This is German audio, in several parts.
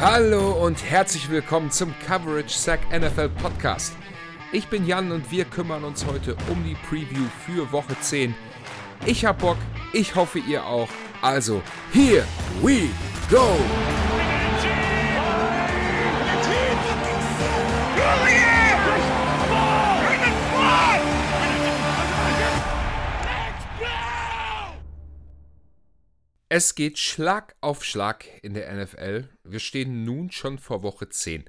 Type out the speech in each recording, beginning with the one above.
Hallo und herzlich willkommen zum Coverage Sack NFL Podcast. Ich bin Jan und wir kümmern uns heute um die Preview für Woche 10. Ich hab Bock, ich hoffe ihr auch. Also, here we go! Es geht Schlag auf Schlag in der NFL. Wir stehen nun schon vor Woche 10.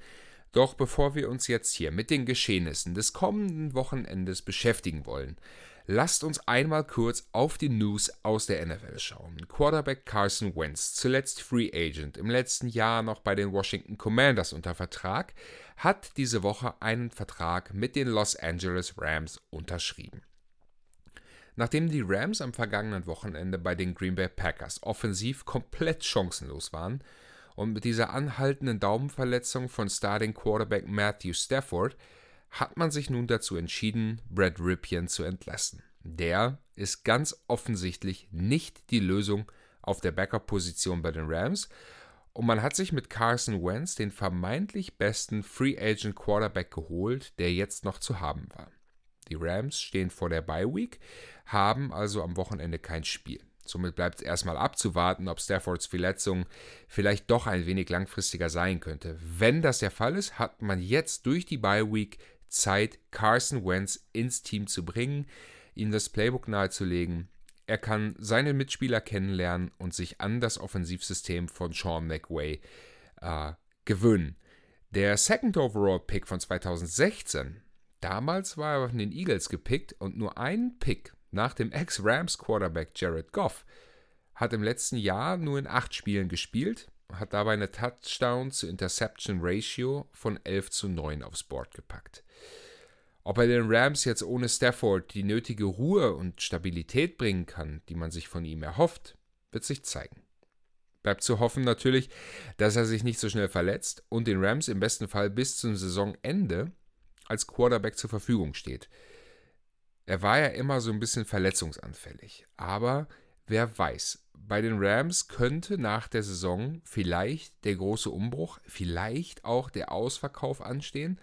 Doch bevor wir uns jetzt hier mit den Geschehnissen des kommenden Wochenendes beschäftigen wollen, lasst uns einmal kurz auf die News aus der NFL schauen. Quarterback Carson Wentz, zuletzt Free Agent, im letzten Jahr noch bei den Washington Commanders unter Vertrag, hat diese Woche einen Vertrag mit den Los Angeles Rams unterschrieben. Nachdem die Rams am vergangenen Wochenende bei den Green Bay Packers offensiv komplett chancenlos waren und mit dieser anhaltenden Daumenverletzung von Starting Quarterback Matthew Stafford hat man sich nun dazu entschieden, Brad Ripien zu entlassen. Der ist ganz offensichtlich nicht die Lösung auf der Backup-Position bei den Rams und man hat sich mit Carson Wentz den vermeintlich besten Free Agent Quarterback geholt, der jetzt noch zu haben war. Die Rams stehen vor der Bye Week, haben also am Wochenende kein Spiel. Somit bleibt es erstmal abzuwarten, ob Staffords Verletzung vielleicht doch ein wenig langfristiger sein könnte. Wenn das der Fall ist, hat man jetzt durch die Bye Week Zeit, Carson Wentz ins Team zu bringen, ihm das Playbook nahezulegen. Er kann seine Mitspieler kennenlernen und sich an das Offensivsystem von Sean McWay äh, gewöhnen. Der Second Overall Pick von 2016 Damals war er von den Eagles gepickt und nur ein Pick nach dem Ex-Rams-Quarterback Jared Goff hat im letzten Jahr nur in acht Spielen gespielt, hat dabei eine Touchdown zu Interception Ratio von 11 zu 9 aufs Board gepackt. Ob er den Rams jetzt ohne Stafford die nötige Ruhe und Stabilität bringen kann, die man sich von ihm erhofft, wird sich zeigen. Bleibt zu hoffen natürlich, dass er sich nicht so schnell verletzt und den Rams im besten Fall bis zum Saisonende als Quarterback zur Verfügung steht. Er war ja immer so ein bisschen verletzungsanfällig, aber wer weiß, bei den Rams könnte nach der Saison vielleicht der große Umbruch, vielleicht auch der Ausverkauf anstehen.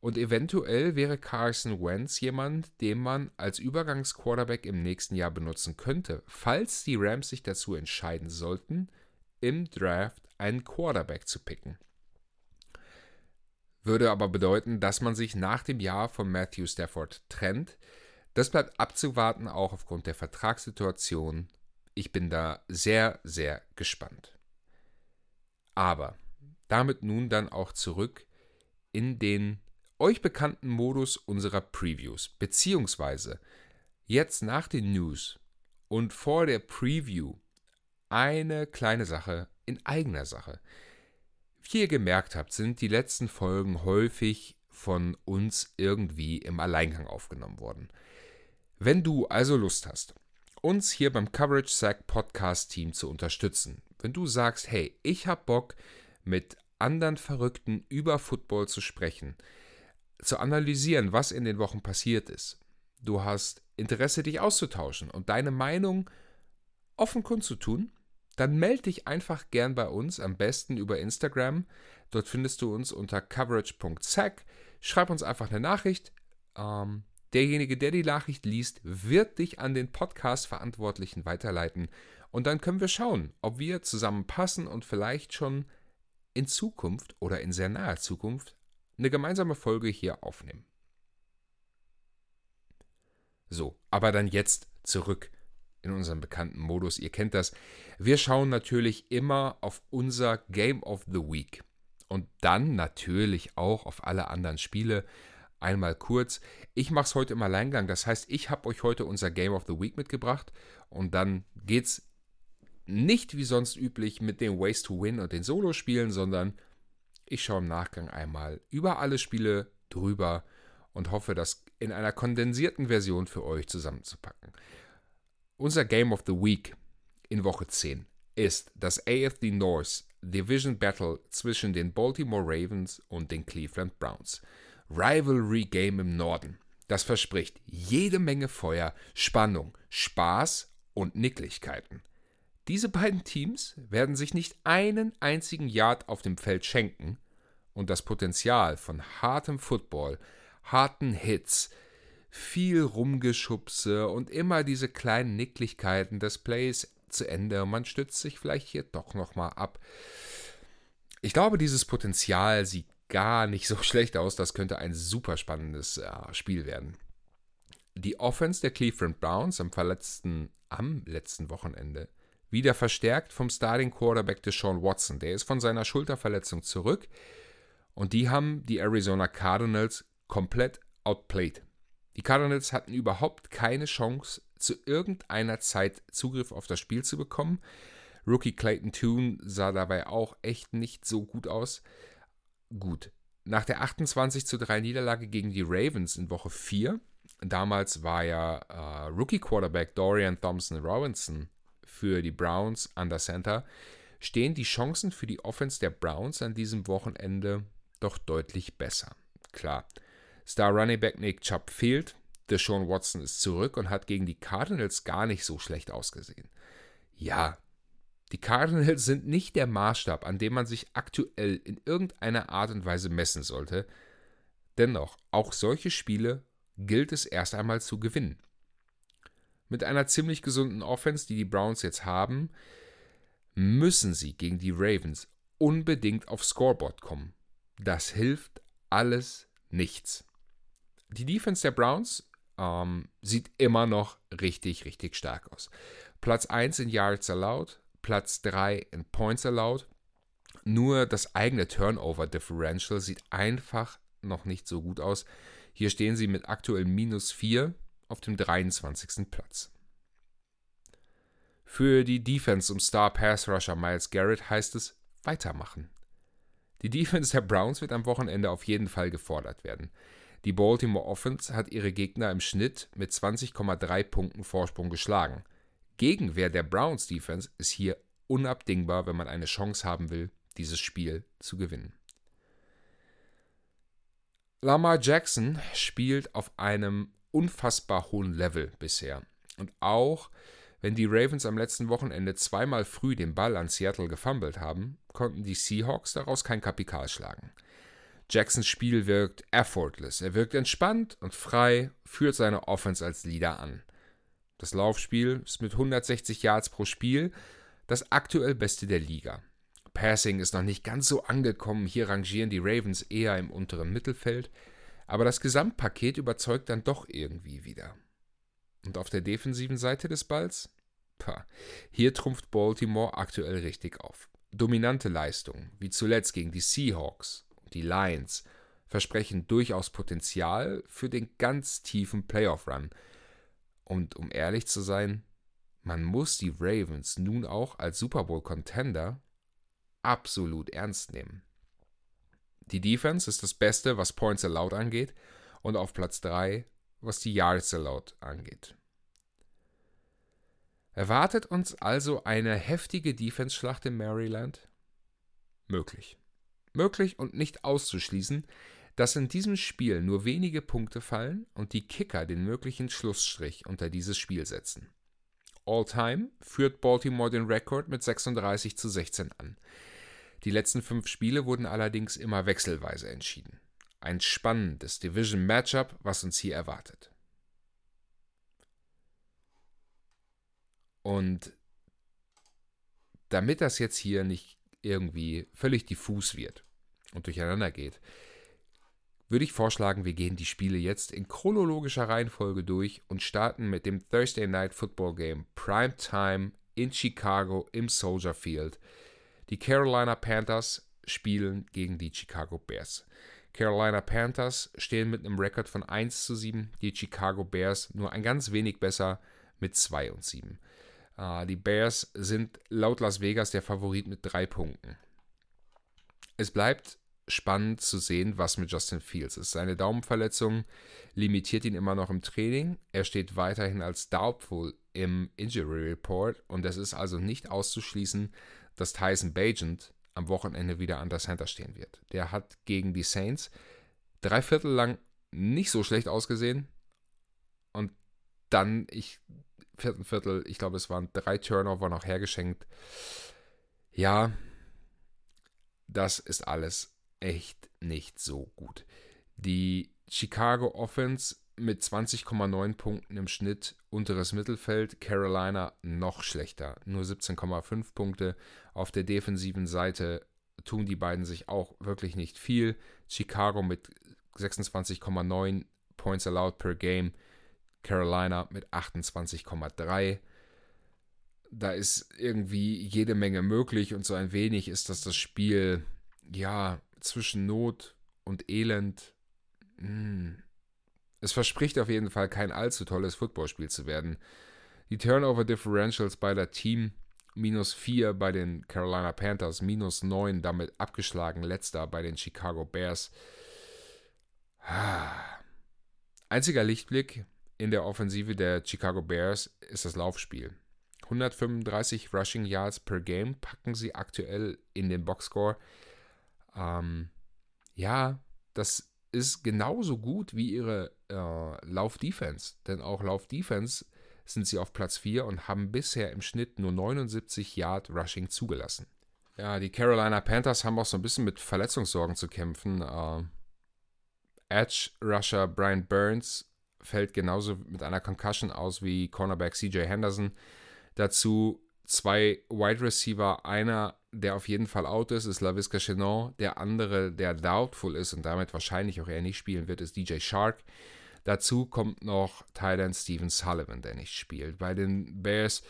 Und eventuell wäre Carson Wentz jemand, den man als Übergangsquarterback im nächsten Jahr benutzen könnte, falls die Rams sich dazu entscheiden sollten, im Draft einen Quarterback zu picken würde aber bedeuten, dass man sich nach dem Jahr von Matthew Stafford trennt. Das bleibt abzuwarten, auch aufgrund der Vertragssituation. Ich bin da sehr, sehr gespannt. Aber damit nun dann auch zurück in den euch bekannten Modus unserer Previews, beziehungsweise jetzt nach den News und vor der Preview eine kleine Sache in eigener Sache. Wie ihr gemerkt habt, sind die letzten Folgen häufig von uns irgendwie im Alleingang aufgenommen worden. Wenn du also Lust hast, uns hier beim Coverage Sack Podcast Team zu unterstützen, wenn du sagst, hey, ich hab Bock mit anderen Verrückten über Football zu sprechen, zu analysieren, was in den Wochen passiert ist. Du hast Interesse, dich auszutauschen und deine Meinung offen kundzutun, dann melde dich einfach gern bei uns, am besten über Instagram. Dort findest du uns unter coverage.sack. Schreib uns einfach eine Nachricht. Ähm, derjenige, der die Nachricht liest, wird dich an den Podcast-Verantwortlichen weiterleiten. Und dann können wir schauen, ob wir zusammenpassen und vielleicht schon in Zukunft oder in sehr naher Zukunft eine gemeinsame Folge hier aufnehmen. So, aber dann jetzt zurück in unserem bekannten Modus. Ihr kennt das. Wir schauen natürlich immer auf unser Game of the Week und dann natürlich auch auf alle anderen Spiele. Einmal kurz. Ich mache es heute im Alleingang. Das heißt, ich habe euch heute unser Game of the Week mitgebracht und dann geht es nicht wie sonst üblich mit den Ways to Win und den Solo-Spielen, sondern ich schaue im Nachgang einmal über alle Spiele drüber und hoffe, das in einer kondensierten Version für euch zusammenzupacken. Unser Game of the Week in Woche 10 ist das AFD North Division Battle zwischen den Baltimore Ravens und den Cleveland Browns. Rivalry Game im Norden. Das verspricht jede Menge Feuer, Spannung, Spaß und Nicklichkeiten. Diese beiden Teams werden sich nicht einen einzigen Yard auf dem Feld schenken und das Potenzial von hartem Football, harten Hits, viel Rumgeschubse und immer diese kleinen Nicklichkeiten des Plays zu Ende. Man stützt sich vielleicht hier doch nochmal ab. Ich glaube, dieses Potenzial sieht gar nicht so schlecht aus. Das könnte ein super spannendes äh, Spiel werden. Die Offense der Cleveland Browns am verletzten, am letzten Wochenende wieder verstärkt vom Starting Quarterback Deshaun Watson. Der ist von seiner Schulterverletzung zurück und die haben die Arizona Cardinals komplett outplayed. Die Cardinals hatten überhaupt keine Chance, zu irgendeiner Zeit Zugriff auf das Spiel zu bekommen. Rookie Clayton Toon sah dabei auch echt nicht so gut aus. Gut, nach der 28 zu 3 Niederlage gegen die Ravens in Woche 4, damals war ja äh, Rookie Quarterback Dorian Thompson Robinson für die Browns an der Center, stehen die Chancen für die Offense der Browns an diesem Wochenende doch deutlich besser. Klar, Star Running Back Nick Chubb fehlt, Deshaun Watson ist zurück und hat gegen die Cardinals gar nicht so schlecht ausgesehen. Ja, die Cardinals sind nicht der Maßstab, an dem man sich aktuell in irgendeiner Art und Weise messen sollte. Dennoch, auch solche Spiele gilt es erst einmal zu gewinnen. Mit einer ziemlich gesunden Offense, die die Browns jetzt haben, müssen sie gegen die Ravens unbedingt aufs Scoreboard kommen. Das hilft alles nichts. Die Defense der Browns ähm, sieht immer noch richtig, richtig stark aus. Platz 1 in Yards allowed, Platz 3 in Points allowed. Nur das eigene Turnover Differential sieht einfach noch nicht so gut aus. Hier stehen sie mit aktuell minus 4 auf dem 23. Platz. Für die Defense um Star Pass Rusher Miles Garrett heißt es weitermachen. Die Defense der Browns wird am Wochenende auf jeden Fall gefordert werden. Die Baltimore Offense hat ihre Gegner im Schnitt mit 20,3 Punkten Vorsprung geschlagen. Gegenwehr der Browns Defense ist hier unabdingbar, wenn man eine Chance haben will, dieses Spiel zu gewinnen. Lamar Jackson spielt auf einem unfassbar hohen Level bisher. Und auch wenn die Ravens am letzten Wochenende zweimal früh den Ball an Seattle gefummelt haben, konnten die Seahawks daraus kein Kapital schlagen. Jacksons Spiel wirkt effortless. Er wirkt entspannt und frei, führt seine Offense als Leader an. Das Laufspiel ist mit 160 Yards pro Spiel das aktuell beste der Liga. Passing ist noch nicht ganz so angekommen, hier rangieren die Ravens eher im unteren Mittelfeld, aber das Gesamtpaket überzeugt dann doch irgendwie wieder. Und auf der defensiven Seite des Balls? Pah, hier trumpft Baltimore aktuell richtig auf. Dominante Leistungen, wie zuletzt gegen die Seahawks die Lions, versprechen durchaus Potenzial für den ganz tiefen Playoff-Run. Und um ehrlich zu sein, man muss die Ravens nun auch als Super Bowl-Contender absolut ernst nehmen. Die Defense ist das Beste, was Points allowed angeht, und auf Platz 3, was die Yards allowed angeht. Erwartet uns also eine heftige Defense-Schlacht in Maryland? Möglich. Möglich und nicht auszuschließen, dass in diesem Spiel nur wenige Punkte fallen und die Kicker den möglichen Schlussstrich unter dieses Spiel setzen. All-Time führt Baltimore den Rekord mit 36 zu 16 an. Die letzten fünf Spiele wurden allerdings immer wechselweise entschieden. Ein spannendes Division-Matchup, was uns hier erwartet. Und damit das jetzt hier nicht irgendwie völlig diffus wird und durcheinander geht, würde ich vorschlagen, wir gehen die Spiele jetzt in chronologischer Reihenfolge durch und starten mit dem Thursday Night Football Game Prime Time in Chicago im Soldier Field. Die Carolina Panthers spielen gegen die Chicago Bears. Carolina Panthers stehen mit einem Rekord von 1 zu 7, die Chicago Bears nur ein ganz wenig besser mit 2 und 7. Uh, die Bears sind laut Las Vegas der Favorit mit drei Punkten. Es bleibt spannend zu sehen, was mit Justin Fields ist. Seine Daumenverletzung limitiert ihn immer noch im Training. Er steht weiterhin als doubtful im Injury Report und es ist also nicht auszuschließen, dass Tyson Bagent am Wochenende wieder an der Center stehen wird. Der hat gegen die Saints drei Viertel lang nicht so schlecht ausgesehen und dann, ich vierten Viertel. Ich glaube, es waren drei Turnover noch hergeschenkt. Ja, das ist alles echt nicht so gut. Die Chicago Offense mit 20,9 Punkten im Schnitt unteres Mittelfeld, Carolina noch schlechter, nur 17,5 Punkte. Auf der defensiven Seite tun die beiden sich auch wirklich nicht viel. Chicago mit 26,9 Points allowed per Game, Carolina mit 28,3. Da ist irgendwie jede Menge möglich und so ein wenig ist das das Spiel, ja, zwischen Not und Elend. Hm. Es verspricht auf jeden Fall kein allzu tolles Footballspiel zu werden. Die Turnover Differentials beider Team minus 4 bei den Carolina Panthers, minus 9 damit abgeschlagen, letzter bei den Chicago Bears. Einziger Lichtblick in der Offensive der Chicago Bears ist das Laufspiel. 135 Rushing Yards per Game packen sie aktuell in den Boxscore. Ähm, ja, das ist genauso gut wie ihre äh, Lauf-Defense. Denn auch Lauf-Defense sind sie auf Platz 4 und haben bisher im Schnitt nur 79 Yard Rushing zugelassen. Ja, die Carolina Panthers haben auch so ein bisschen mit Verletzungssorgen zu kämpfen. Äh, Edge Rusher Brian Burns fällt genauso mit einer Concussion aus wie Cornerback CJ Henderson. Dazu zwei Wide Receiver. Einer, der auf jeden Fall out ist, ist LaVisca Chenon. Der andere, der doubtful ist und damit wahrscheinlich auch eher nicht spielen wird, ist DJ Shark. Dazu kommt noch Thailand Steven Sullivan, der nicht spielt. Bei den Bears,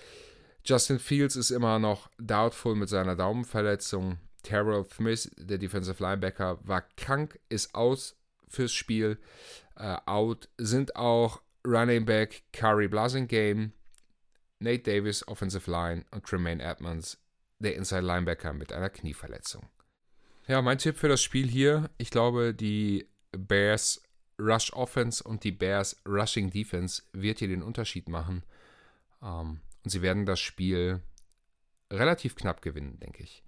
Justin Fields ist immer noch doubtful mit seiner Daumenverletzung. Terrell Smith, der Defensive Linebacker, war krank, ist aus fürs Spiel. Äh, out sind auch Running Back Curry Blasingame, Nate Davis, Offensive Line und Tremaine Edmonds, der Inside Linebacker mit einer Knieverletzung. Ja, mein Tipp für das Spiel hier, ich glaube, die Bears Rush Offense und die Bears Rushing Defense wird hier den Unterschied machen. Ähm, und sie werden das Spiel relativ knapp gewinnen, denke ich.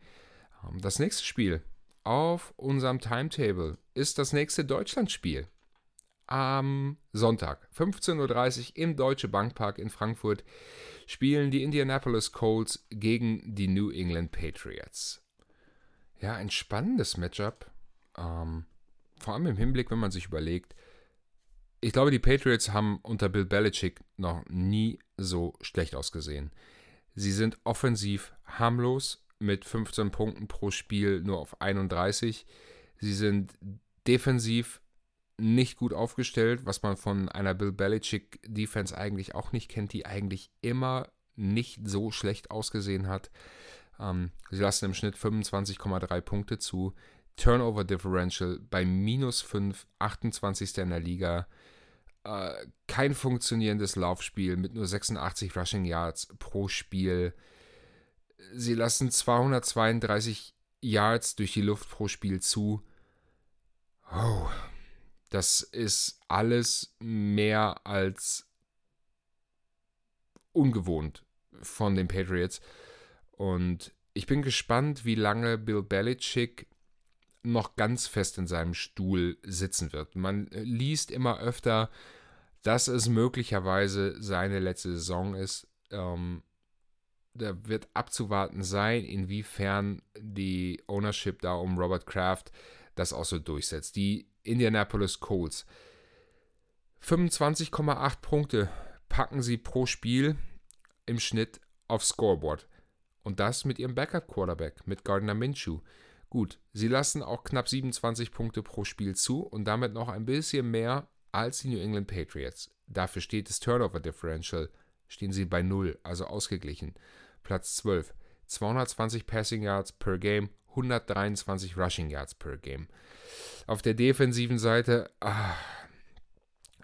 Ähm, das nächste Spiel auf unserem Timetable ist das nächste Deutschlandspiel. Am Sonntag, 15.30 Uhr im Deutsche Bankpark in Frankfurt, spielen die Indianapolis Colts gegen die New England Patriots. Ja, ein spannendes Matchup. Ähm, vor allem im Hinblick, wenn man sich überlegt, ich glaube, die Patriots haben unter Bill Belichick noch nie so schlecht ausgesehen. Sie sind offensiv harmlos, mit 15 Punkten pro Spiel nur auf 31. Sie sind defensiv nicht gut aufgestellt, was man von einer Bill Belichick Defense eigentlich auch nicht kennt, die eigentlich immer nicht so schlecht ausgesehen hat. Ähm, sie lassen im Schnitt 25,3 Punkte zu. Turnover Differential bei minus 5, 28. in der Liga. Äh, kein funktionierendes Laufspiel mit nur 86 Rushing Yards pro Spiel. Sie lassen 232 Yards durch die Luft pro Spiel zu. Oh, das ist alles mehr als ungewohnt von den Patriots. Und ich bin gespannt, wie lange Bill Belichick noch ganz fest in seinem Stuhl sitzen wird. Man liest immer öfter, dass es möglicherweise seine letzte Saison ist. Ähm, da wird abzuwarten sein, inwiefern die Ownership da um Robert Kraft das auch so durchsetzt. Die Indianapolis Colts 25,8 Punkte packen sie pro Spiel im Schnitt aufs Scoreboard. Und das mit ihrem Backup-Quarterback, mit Gardner Minshew. Gut, sie lassen auch knapp 27 Punkte pro Spiel zu und damit noch ein bisschen mehr als die New England Patriots. Dafür steht das Turnover Differential, stehen sie bei 0, also ausgeglichen. Platz 12. 220 Passing Yards per Game, 123 Rushing Yards per Game. Auf der defensiven Seite ah,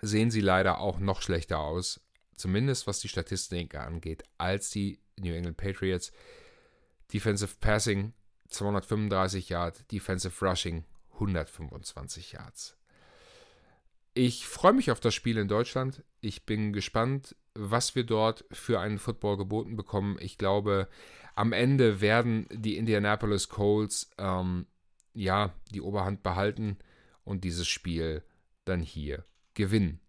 sehen sie leider auch noch schlechter aus, zumindest was die Statistik angeht, als die New England Patriots. Defensive Passing 235 Yards, Defensive Rushing 125 Yards. Ich freue mich auf das Spiel in Deutschland. Ich bin gespannt, was wir dort für einen Football geboten bekommen. Ich glaube, am Ende werden die Indianapolis Colts ähm, ja die Oberhand behalten und dieses Spiel dann hier gewinnen.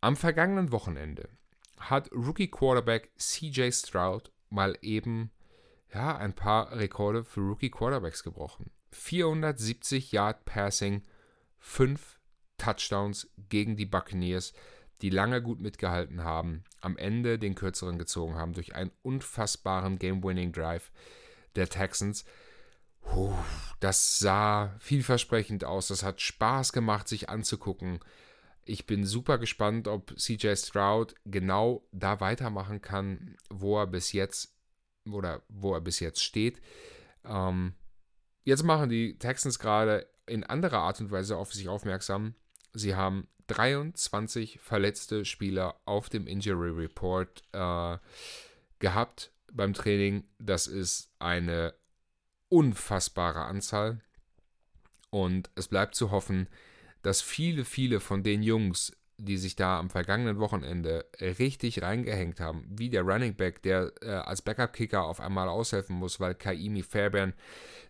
Am vergangenen Wochenende hat Rookie Quarterback CJ Stroud mal eben ja, ein paar Rekorde für Rookie Quarterbacks gebrochen. 470 Yard Passing, 5 Touchdowns gegen die Buccaneers, die lange gut mitgehalten haben, am Ende den kürzeren gezogen haben durch einen unfassbaren Game-Winning Drive der Texans. Puh, das sah vielversprechend aus. Das hat Spaß gemacht, sich anzugucken. Ich bin super gespannt, ob CJ Stroud genau da weitermachen kann, wo er bis jetzt oder wo er bis jetzt steht. Ähm, jetzt machen die Texans gerade in anderer Art und Weise auf sich aufmerksam. Sie haben 23 verletzte Spieler auf dem Injury Report äh, gehabt beim Training. Das ist eine unfassbare Anzahl. Und es bleibt zu hoffen, dass viele, viele von den Jungs, die sich da am vergangenen Wochenende richtig reingehängt haben, wie der Running Back, der äh, als Backup-Kicker auf einmal aushelfen muss, weil Kaimi Fairbairn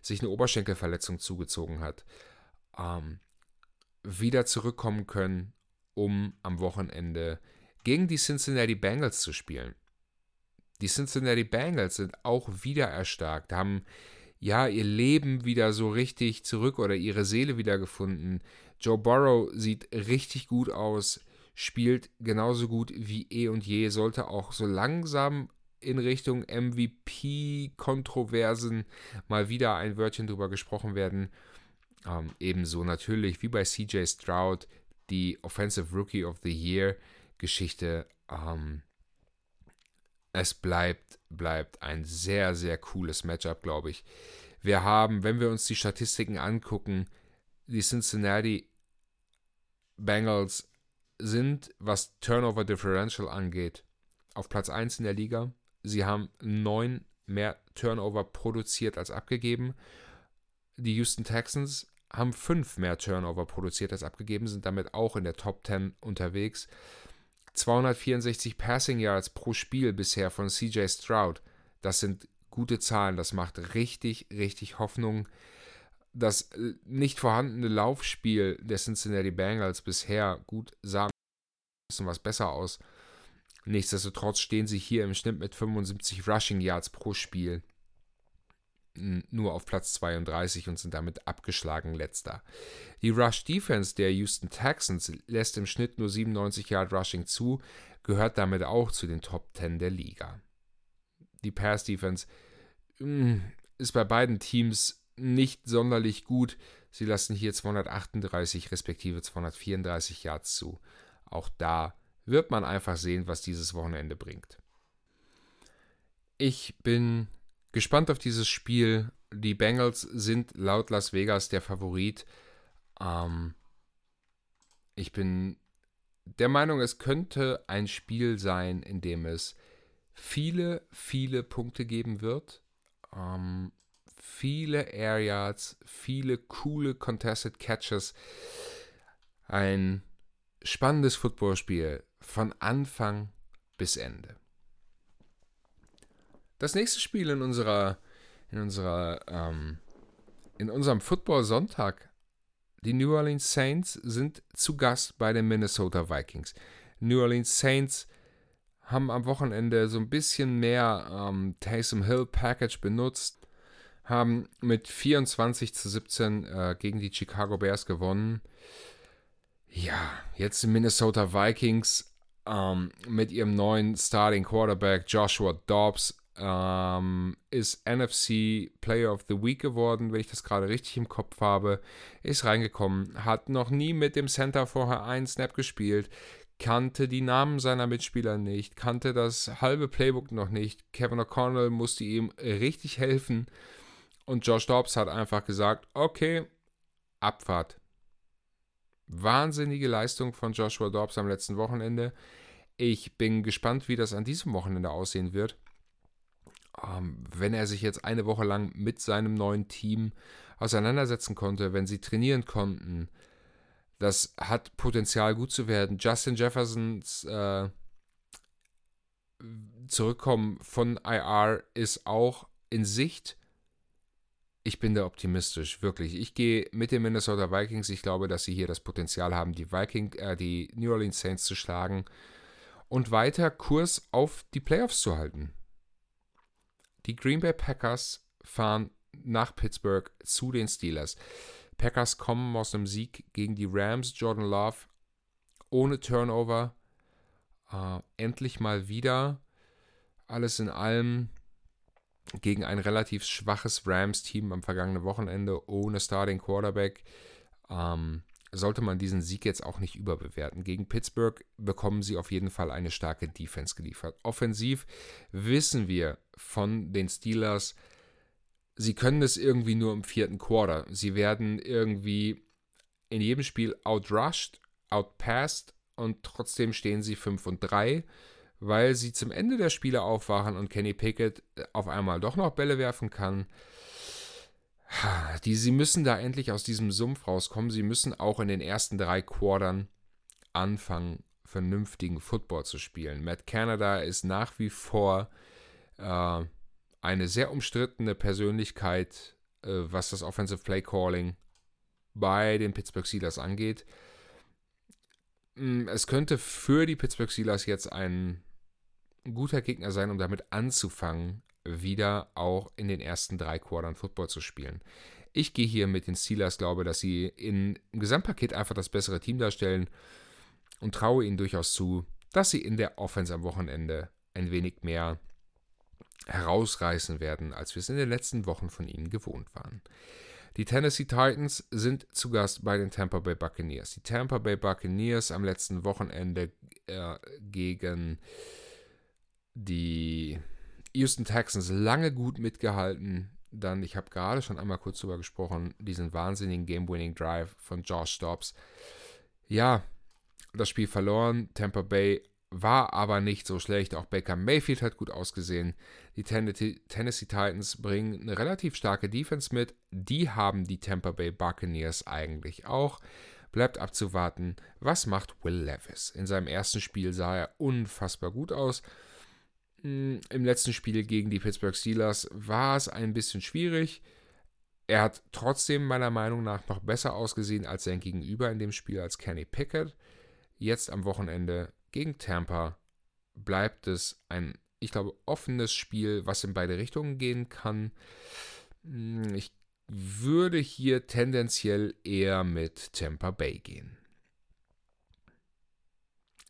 sich eine Oberschenkelverletzung zugezogen hat, ähm, wieder zurückkommen können, um am Wochenende gegen die Cincinnati Bengals zu spielen. Die Cincinnati Bengals sind auch wieder erstarkt, haben ja ihr Leben wieder so richtig zurück oder ihre Seele wieder gefunden. Joe Burrow sieht richtig gut aus, spielt genauso gut wie eh und je, sollte auch so langsam in Richtung MVP-Kontroversen mal wieder ein Wörtchen drüber gesprochen werden. Ähm, ebenso natürlich wie bei CJ Stroud die Offensive Rookie of the Year Geschichte. Ähm, es bleibt, bleibt ein sehr, sehr cooles Matchup, glaube ich. Wir haben, wenn wir uns die Statistiken angucken, die Cincinnati Bengals sind, was Turnover Differential angeht, auf Platz 1 in der Liga. Sie haben neun mehr Turnover produziert als abgegeben. Die Houston Texans haben fünf mehr Turnover produziert als abgegeben, sind damit auch in der Top 10 unterwegs. 264 Passing Yards pro Spiel bisher von CJ Stroud. Das sind gute Zahlen. Das macht richtig, richtig Hoffnung das äh, nicht vorhandene Laufspiel der Cincinnati Bengals bisher gut sah ein bisschen was besser aus. Nichtsdestotrotz stehen sie hier im Schnitt mit 75 Rushing Yards pro Spiel nur auf Platz 32 und sind damit abgeschlagen letzter. Die Rush Defense der Houston Texans lässt im Schnitt nur 97 Yard Rushing zu, gehört damit auch zu den Top 10 der Liga. Die Pass Defense hm, ist bei beiden Teams nicht sonderlich gut. Sie lassen hier 238 respektive 234 Yards zu. Auch da wird man einfach sehen, was dieses Wochenende bringt. Ich bin gespannt auf dieses Spiel. Die Bengals sind laut Las Vegas der Favorit. Ähm, ich bin der Meinung, es könnte ein Spiel sein, in dem es viele, viele Punkte geben wird. Ähm, viele Air Yards, viele coole Contested Catches. Ein spannendes Footballspiel von Anfang bis Ende. Das nächste Spiel in unserer, in unserer, ähm, in unserem Football Sonntag. Die New Orleans Saints sind zu Gast bei den Minnesota Vikings. New Orleans Saints haben am Wochenende so ein bisschen mehr ähm, Taysom Hill Package benutzt, haben mit 24 zu 17 äh, gegen die Chicago Bears gewonnen. Ja, jetzt die Minnesota Vikings ähm, mit ihrem neuen Starting Quarterback Joshua Dobbs ähm, ist NFC Player of the Week geworden, wenn ich das gerade richtig im Kopf habe. Ist reingekommen, hat noch nie mit dem Center vorher einen Snap gespielt, kannte die Namen seiner Mitspieler nicht, kannte das halbe Playbook noch nicht. Kevin O'Connell musste ihm richtig helfen und Josh Dobbs hat einfach gesagt, okay, Abfahrt. Wahnsinnige Leistung von Joshua Dobbs am letzten Wochenende. Ich bin gespannt, wie das an diesem Wochenende aussehen wird. Ähm, wenn er sich jetzt eine Woche lang mit seinem neuen Team auseinandersetzen konnte, wenn sie trainieren konnten, das hat Potenzial gut zu werden. Justin Jeffersons äh, Zurückkommen von IR ist auch in Sicht Ich bin da optimistisch, wirklich. Ich gehe mit den Minnesota Vikings. Ich glaube, dass sie hier das Potenzial haben, die Viking, äh, die New Orleans Saints zu schlagen und weiter Kurs auf die Playoffs zu halten. Die Green Bay Packers fahren nach Pittsburgh zu den Steelers. Packers kommen aus einem Sieg gegen die Rams. Jordan Love ohne Turnover. Äh, endlich mal wieder. Alles in allem gegen ein relativ schwaches Rams-Team am vergangenen Wochenende ohne Starting Quarterback. Ähm, sollte man diesen Sieg jetzt auch nicht überbewerten. Gegen Pittsburgh bekommen sie auf jeden Fall eine starke Defense geliefert. Offensiv wissen wir von den Steelers, sie können es irgendwie nur im vierten Quarter. Sie werden irgendwie in jedem Spiel outrushed, outpassed und trotzdem stehen sie 5 und 3, weil sie zum Ende der Spiele aufwachen und Kenny Pickett auf einmal doch noch Bälle werfen kann. Die, sie müssen da endlich aus diesem Sumpf rauskommen. Sie müssen auch in den ersten drei Quartern anfangen, vernünftigen Football zu spielen. Matt Canada ist nach wie vor äh, eine sehr umstrittene Persönlichkeit, äh, was das Offensive Play Calling bei den Pittsburgh Steelers angeht. Mm, es könnte für die Pittsburgh Steelers jetzt ein guter Gegner sein, um damit anzufangen, wieder auch in den ersten drei Quartern Football zu spielen. Ich gehe hier mit den Steelers, glaube, dass sie im Gesamtpaket einfach das bessere Team darstellen und traue ihnen durchaus zu, dass sie in der Offense am Wochenende ein wenig mehr herausreißen werden, als wir es in den letzten Wochen von ihnen gewohnt waren. Die Tennessee Titans sind zu Gast bei den Tampa Bay Buccaneers. Die Tampa Bay Buccaneers am letzten Wochenende äh, gegen die Houston Texans lange gut mitgehalten. Dann, ich habe gerade schon einmal kurz drüber gesprochen, diesen wahnsinnigen Game-Winning Drive von Josh Stops. Ja, das Spiel verloren. Tampa Bay war aber nicht so schlecht. Auch Baker Mayfield hat gut ausgesehen. Die Tennessee Titans bringen eine relativ starke Defense mit. Die haben die Tampa Bay Buccaneers eigentlich auch. Bleibt abzuwarten, was macht Will Levis. In seinem ersten Spiel sah er unfassbar gut aus. Hm, Im letzten Spiel gegen die Pittsburgh Steelers war es ein bisschen schwierig. Er hat trotzdem meiner Meinung nach noch besser ausgesehen als sein Gegenüber in dem Spiel als Kenny Pickett. Jetzt am Wochenende gegen Tampa bleibt es ein, ich glaube, offenes Spiel, was in beide Richtungen gehen kann. Hm, ich würde hier tendenziell eher mit Tampa Bay gehen.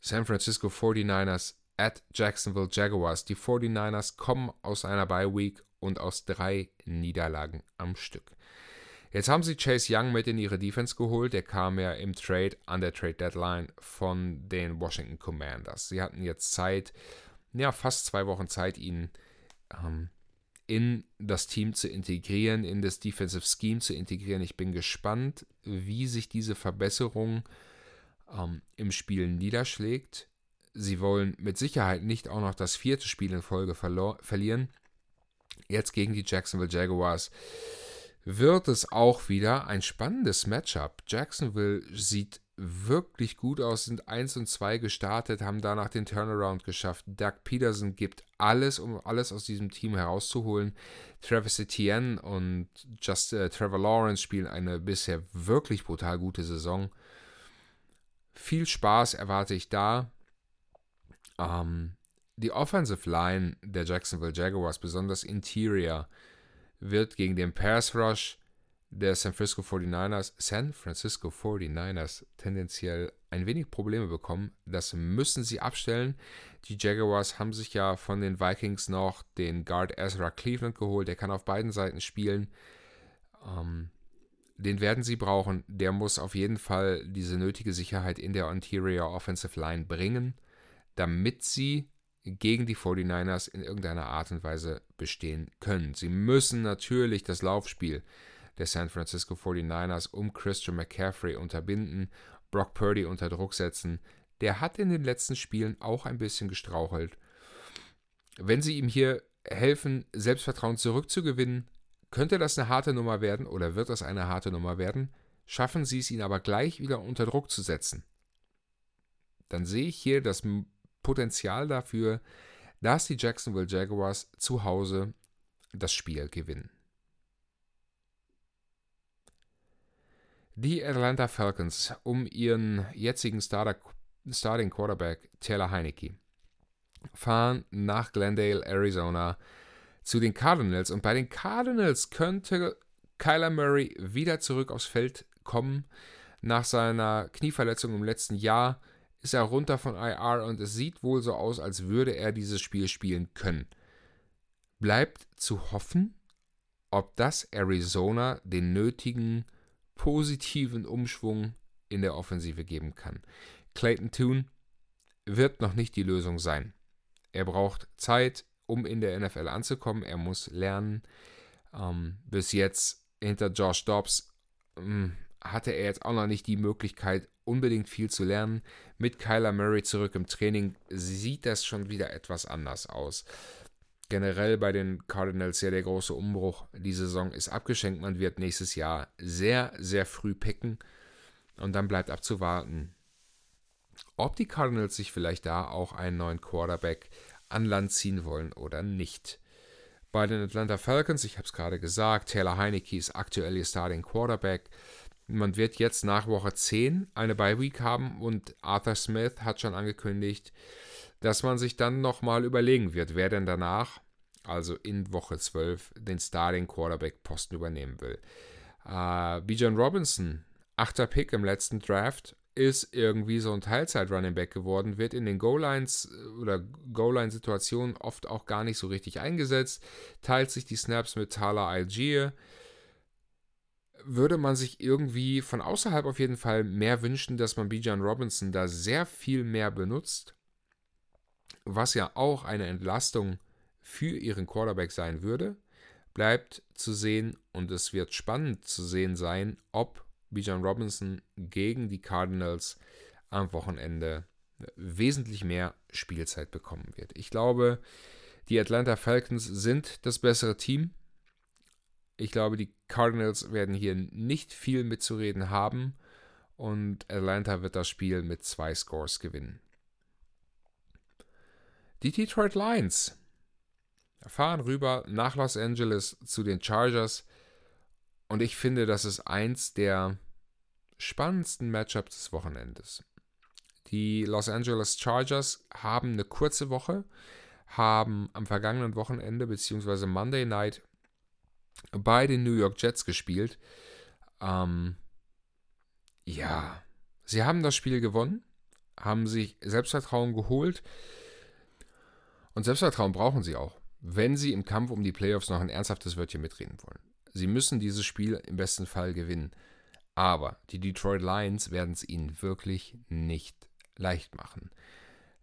San Francisco 49ers at Jacksonville Jaguars. Die 49ers kommen aus einer Bye Week und aus drei Niederlagen am Stück. Jetzt haben sie Chase Young mit in ihre Defense geholt. Der kam ja im Trade an der Trade Deadline von den Washington Commanders. Sie hatten jetzt Zeit, ja, fast zwei Wochen Zeit, ihn ähm, in das Team zu integrieren, in das Defensive Scheme zu integrieren. Ich bin gespannt, wie sich diese Verbesserung ähm, im Spiel niederschlägt. Sie wollen mit Sicherheit nicht auch noch das vierte Spiel in Folge verlieren. Jetzt gegen die Jacksonville Jaguars wird es auch wieder ein spannendes Matchup. Jacksonville sieht wirklich gut aus, sind 1 und 2 gestartet, haben danach den Turnaround geschafft. Doug Peterson gibt alles, um alles aus diesem Team herauszuholen. Travis Etienne und Just, äh, Trevor Lawrence spielen eine bisher wirklich brutal gute Saison. Viel Spaß erwarte ich da. Ähm, die Offensive Line der Jacksonville Jaguars, besonders Interior, wird gegen den Pass Rush der San Francisco 49ers, San Francisco 49ers tendenziell ein wenig Probleme bekommen. Das müssen sie abstellen. Die Jaguars haben sich ja von den Vikings noch den Guard Ezra Cleveland geholt. Der kann auf beiden Seiten spielen. Ähm, den werden sie brauchen. Der muss auf jeden Fall diese nötige Sicherheit in der Interior Offensive Line bringen, damit sie gegen die 49ers in irgendeiner Art und Weise bestehen können. Sie müssen natürlich das Laufspiel der San Francisco 49ers um Christian McCaffrey unterbinden, Brock Purdy unter Druck setzen. Der hat in den letzten Spielen auch ein bisschen gestrauchelt. Wenn sie ihm hier helfen, Selbstvertrauen zurückzugewinnen, könnte das eine harte Nummer werden oder wird das eine harte Nummer werden. Schaffen sie es, ihn aber gleich wieder unter Druck zu setzen. Dann sehe ich hier das Potenzial dafür, dass die Jacksonville Jaguars zu Hause das Spiel gewinnen. Die Atlanta Falcons um ihren jetzigen Starter, Starting Quarterback Taylor Heinecke fahren nach Glendale, Arizona zu den Cardinals. Und bei den Cardinals könnte Kyler Murray wieder zurück aufs Feld kommen. Nach seiner Knieverletzung im letzten Jahr ist er runter von IR und es sieht wohl so aus, als würde er dieses Spiel spielen können. Bleibt zu hoffen, ob das Arizona den nötigen positiven Umschwung in der Offensive geben kann. Clayton Toon wird noch nicht die Lösung sein. Er braucht Zeit, um in der NFL anzukommen. Er muss lernen. Ähm, bis jetzt hinter Josh Dobbs ähm, hatte er jetzt auch noch nicht die Möglichkeit, unbedingt viel zu lernen. Mit Kyler Murray zurück im Training sieht das schon wieder etwas anders aus. Generell bei den Cardinals ja der große Umbruch. Die Saison ist abgeschenkt. Man wird nächstes Jahr sehr, sehr früh picken. Und dann bleibt abzuwarten, ob die Cardinals sich vielleicht da auch einen neuen Quarterback an Land ziehen wollen oder nicht. Bei den Atlanta Falcons, ich habe es gerade gesagt, Taylor Heineke ist aktuell ihr Starting Quarterback. Man wird jetzt nach Woche 10 eine Bye Week haben und Arthur Smith hat schon angekündigt, dass man sich dann nochmal überlegen wird, wer denn danach, also in Woche 12, den Starting Quarterback Posten übernehmen will. Äh, Bijan Robinson, achter Pick im letzten Draft, ist irgendwie so ein Teilzeit-Running Back geworden, wird in den Goal-Lines äh, oder Goal-Line-Situationen oft auch gar nicht so richtig eingesetzt, teilt sich die Snaps mit Tala Algier. Würde man sich irgendwie von außerhalb auf jeden Fall mehr wünschen, dass man Bijan Robinson da sehr viel mehr benutzt, was ja auch eine Entlastung für ihren Quarterback sein würde, bleibt zu sehen und es wird spannend zu sehen sein, ob Bijan Robinson gegen die Cardinals am Wochenende wesentlich mehr Spielzeit bekommen wird. Ich glaube, die Atlanta Falcons sind das bessere Team. Ich glaube, die Cardinals werden hier nicht viel mitzureden haben und Atlanta wird das Spiel mit zwei Scores gewinnen. Die Detroit Lions fahren rüber nach Los Angeles zu den Chargers und ich finde, das ist eins der spannendsten Matchups des Wochenendes. Die Los Angeles Chargers haben eine kurze Woche, haben am vergangenen Wochenende bzw. Monday Night bei den New York Jets gespielt. Ähm, ja, sie haben das Spiel gewonnen, haben sich Selbstvertrauen geholt und Selbstvertrauen brauchen sie auch, wenn sie im Kampf um die Playoffs noch ein ernsthaftes Wörtchen mitreden wollen. Sie müssen dieses Spiel im besten Fall gewinnen. Aber die Detroit Lions werden es ihnen wirklich nicht leicht machen.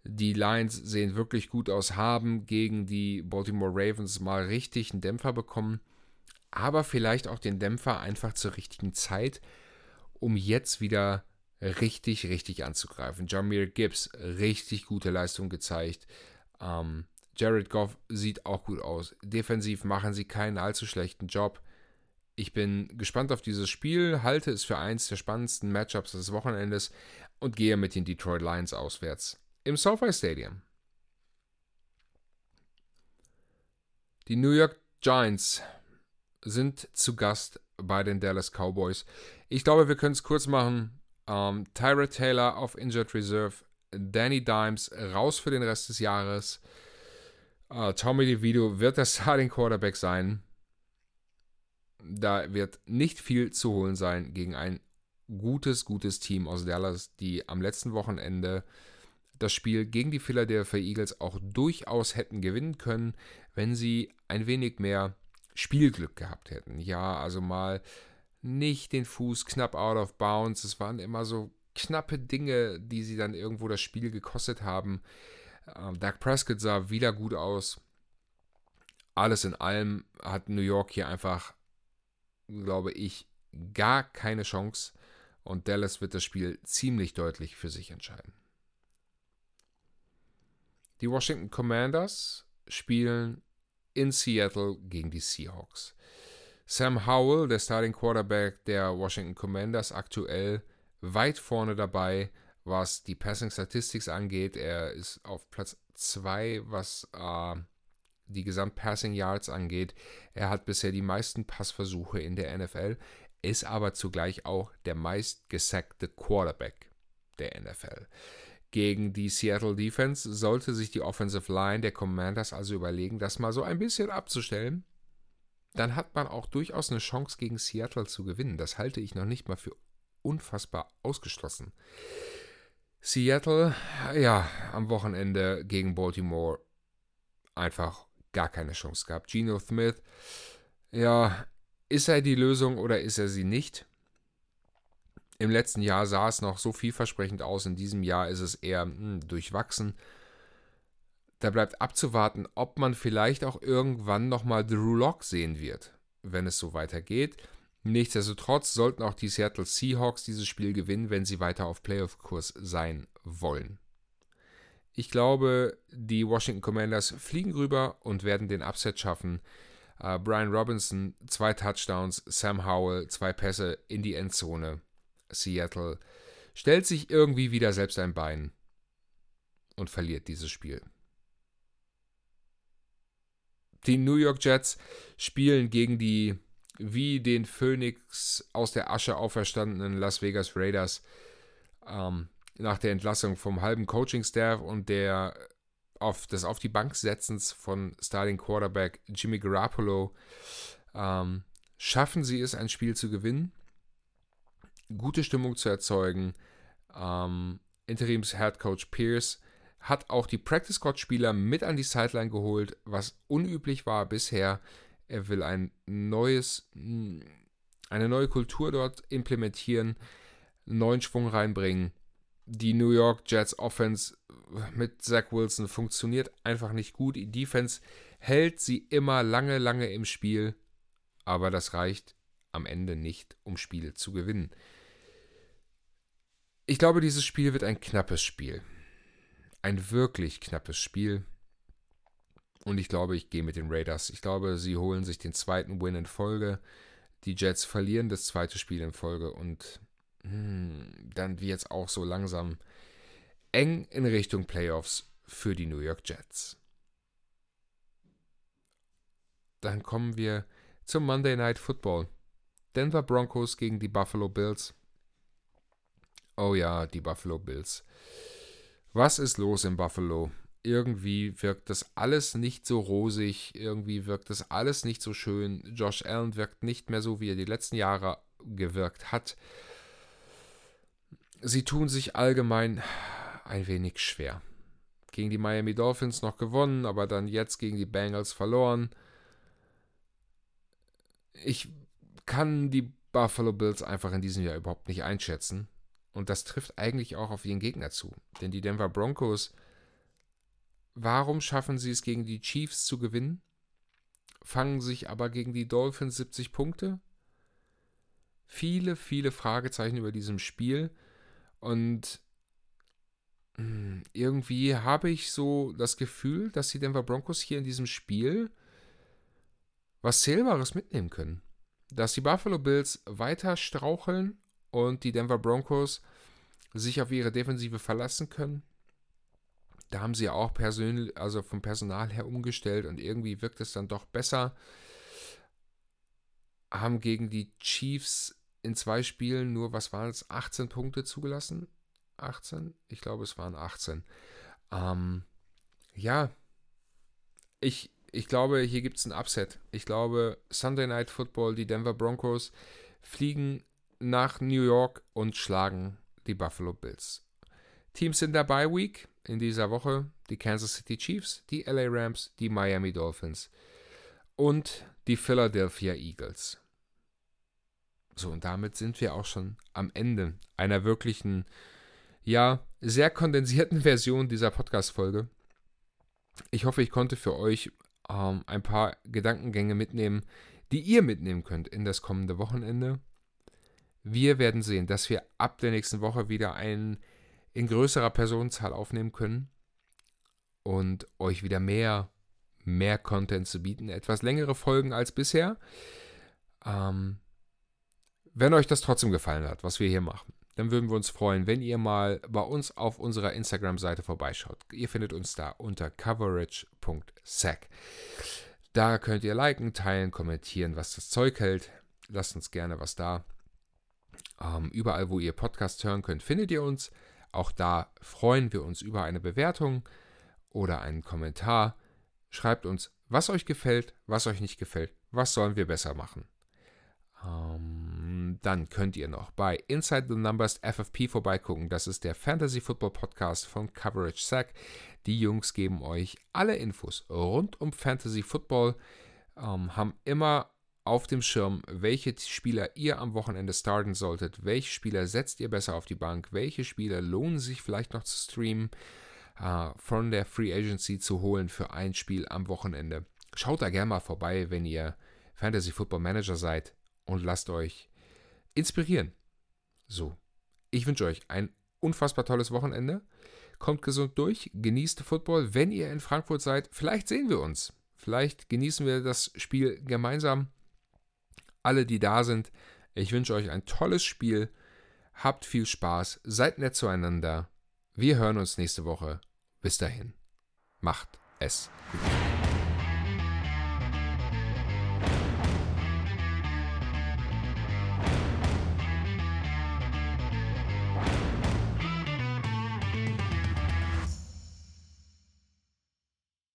Die Lions sehen wirklich gut aus, haben gegen die Baltimore Ravens mal richtig einen Dämpfer bekommen, aber vielleicht auch den Dämpfer einfach zur richtigen Zeit, um jetzt wieder richtig, richtig anzugreifen. Jamir Gibbs, richtig gute Leistung gezeigt. Ähm, Jared Goff sieht auch gut aus. Defensiv machen sie keinen allzu schlechten Job. Ich bin gespannt auf dieses Spiel, halte es für eins der spannendsten Matchups des Wochenendes und gehe mit den Detroit Lions auswärts im SoFi Stadium. Die New York Giants sind zu Gast bei den Dallas Cowboys. Ich glaube, wir können es kurz machen. Ähm, Tyra Taylor auf Injured Reserve, Danny Dimes raus für den Rest des Jahres. Äh, Tommy DeVito wird der Starting Quarterback sein. Da wird nicht viel zu holen sein gegen ein gutes, gutes Team aus Dallas, die am letzten Wochenende das Spiel gegen die Philadelphia Eagles auch durchaus hätten gewinnen können, wenn sie ein wenig mehr Spielglück gehabt hätten. Ja, also mal nicht den Fuß knapp out of bounds. Es waren immer so knappe Dinge, die sie dann irgendwo das Spiel gekostet haben. Ähm, Dak Prescott sah wieder gut aus. Alles in allem hat New York hier einfach glaube ich, gar keine Chance und Dallas wird das Spiel ziemlich deutlich für sich entscheiden. Die Washington Commanders spielen in Seattle gegen die Seahawks. Sam Howell, der Starting Quarterback der Washington Commanders, aktuell weit vorne dabei, was die Passing Statistics angeht. Er ist auf Platz 2, was äh, die Gesamtpassing Yards angeht. Er hat bisher die meisten Passversuche in der NFL. ist aber zugleich auch der meistgesackte Quarterback der NFL. Gegen die Seattle Defense sollte sich die Offensive Line der Commanders also überlegen, das mal so ein bisschen abzustellen. Dann hat man auch durchaus eine Chance gegen Seattle zu gewinnen. Das halte ich noch nicht mal für unfassbar ausgeschlossen. Seattle, ja, am Wochenende gegen Baltimore einfach gar keine Chance gehabt. Geno Smith, ja, ist er die Lösung oder ist er sie nicht? Im letzten Jahr sah es noch so vielversprechend aus, in diesem Jahr ist es eher hm, durchwachsen. Da bleibt abzuwarten, ob man vielleicht auch irgendwann nochmal Drew Lock sehen wird, wenn es so weitergeht. Nichtsdestotrotz sollten auch die Seattle Seahawks dieses Spiel gewinnen, wenn sie weiter auf Playoff-Kurs sein wollen. Ich glaube, die Washington Commanders fliegen rüber und werden den Upset schaffen. Uh, Brian Robinson, zwei Touchdowns, Sam Howell, zwei Pässe in die Endzone. Seattle stellt sich irgendwie wieder selbst ein Bein und verliert dieses Spiel. Die New York Jets spielen gegen die wie den Phoenix aus der Asche auferstandenen Las Vegas Raiders ähm, nach der Entlassung vom halben Coaching-Staff und der auf, des Auf die Bank setzens von Starting Quarterback Jimmy Garoppolo ähm, schaffen sie es, ein Spiel zu gewinnen gute Stimmung zu erzeugen. Ähm, Interims Head Coach Pierce hat auch die Practice Squad Spieler mit an die Sideline geholt, was unüblich war bisher. Er will ein neues, eine neue Kultur dort implementieren, neuen Schwung reinbringen. Die New York Jets Offense mit Zach Wilson funktioniert einfach nicht gut. Die Defense hält sie immer lange, lange im Spiel, aber das reicht am Ende nicht, um Spiele zu gewinnen. Ich glaube, dieses Spiel wird ein knappes Spiel. Ein wirklich knappes Spiel. Und ich glaube, ich gehe mit den Raiders. Ich glaube, sie holen sich den zweiten Win in Folge. Die Jets verlieren das zweite Spiel in Folge. Und hm, dann wird es auch so langsam eng in Richtung Playoffs für die New York Jets. Dann kommen wir zum Monday Night Football. Denver Broncos gegen die Buffalo Bills. Oh ja, die Buffalo Bills. Was ist los in Buffalo? Irgendwie wirkt das alles nicht so rosig, irgendwie wirkt das alles nicht so schön. Josh Allen wirkt nicht mehr so, wie er die letzten Jahre gewirkt hat. Sie tun sich allgemein ein wenig schwer. Gegen die Miami Dolphins noch gewonnen, aber dann jetzt gegen die Bengals verloren. Ich kann die Buffalo Bills einfach in diesem Jahr überhaupt nicht einschätzen. Und das trifft eigentlich auch auf ihren Gegner zu. Denn die Denver Broncos, warum schaffen sie es gegen die Chiefs zu gewinnen? Fangen sich aber gegen die Dolphins 70 Punkte? Viele, viele Fragezeichen über diesem Spiel. Und hm, irgendwie habe ich so das Gefühl, dass die Denver Broncos hier in diesem Spiel was Zählbares mitnehmen können. Dass die Buffalo Bills weiter straucheln und die Denver Broncos sich auf ihre Defensive verlassen können. Da haben sie auch persönlich, also vom Personal her umgestellt und irgendwie wirkt es dann doch besser. Haben gegen die Chiefs in zwei Spielen nur, was waren es, 18 Punkte zugelassen? 18? Ich glaube, es waren 18. Ähm, ja, ich, ich glaube, hier gibt es ein Upset. Ich glaube, Sunday Night Football, die Denver Broncos fliegen nach New York und schlagen die Buffalo Bills. Teams in der Bye Week in dieser Woche die Kansas City Chiefs, die LA Rams, die Miami Dolphins und die Philadelphia Eagles. So, und damit sind wir auch schon am Ende einer wirklichen, ja, sehr kondensierten Version dieser Podcast-Folge. Ich hoffe, ich konnte für euch ähm, ein paar Gedankengänge mitnehmen, die ihr mitnehmen könnt in das kommende Wochenende. Wir werden sehen, dass wir ab der nächsten Woche wieder einen in größerer Personenzahl aufnehmen können und euch wieder mehr, mehr Content zu bieten. Etwas längere Folgen als bisher. Ähm, wenn euch das trotzdem gefallen hat, was wir hier machen, dann würden wir uns freuen, wenn ihr mal bei uns auf unserer Instagram-Seite vorbeischaut. Ihr findet uns da unter coverage.sec. Da könnt ihr liken, teilen, kommentieren, was das Zeug hält. Lasst uns gerne was da. Ähm, überall, wo ihr Podcast hören könnt, findet ihr uns. Auch da freuen wir uns über eine Bewertung oder einen Kommentar. Schreibt uns, was euch gefällt, was euch nicht gefällt, was sollen wir besser machen. Ähm, dann könnt ihr noch bei Inside the Numbers FFP vorbeigucken. Das ist der Fantasy Football Podcast von Coverage Sack. Die Jungs geben euch alle Infos rund um Fantasy Football, ähm, haben immer auf dem Schirm, welche Spieler ihr am Wochenende starten solltet, welche Spieler setzt ihr besser auf die Bank, welche Spieler lohnen sich vielleicht noch zu streamen, äh, von der Free Agency zu holen für ein Spiel am Wochenende. Schaut da gerne mal vorbei, wenn ihr Fantasy Football Manager seid und lasst euch inspirieren. So, ich wünsche euch ein unfassbar tolles Wochenende. Kommt gesund durch, genießt Football. Wenn ihr in Frankfurt seid, vielleicht sehen wir uns. Vielleicht genießen wir das Spiel gemeinsam. Alle, die da sind, ich wünsche euch ein tolles Spiel. Habt viel Spaß, seid nett zueinander. Wir hören uns nächste Woche. Bis dahin. Macht es gut.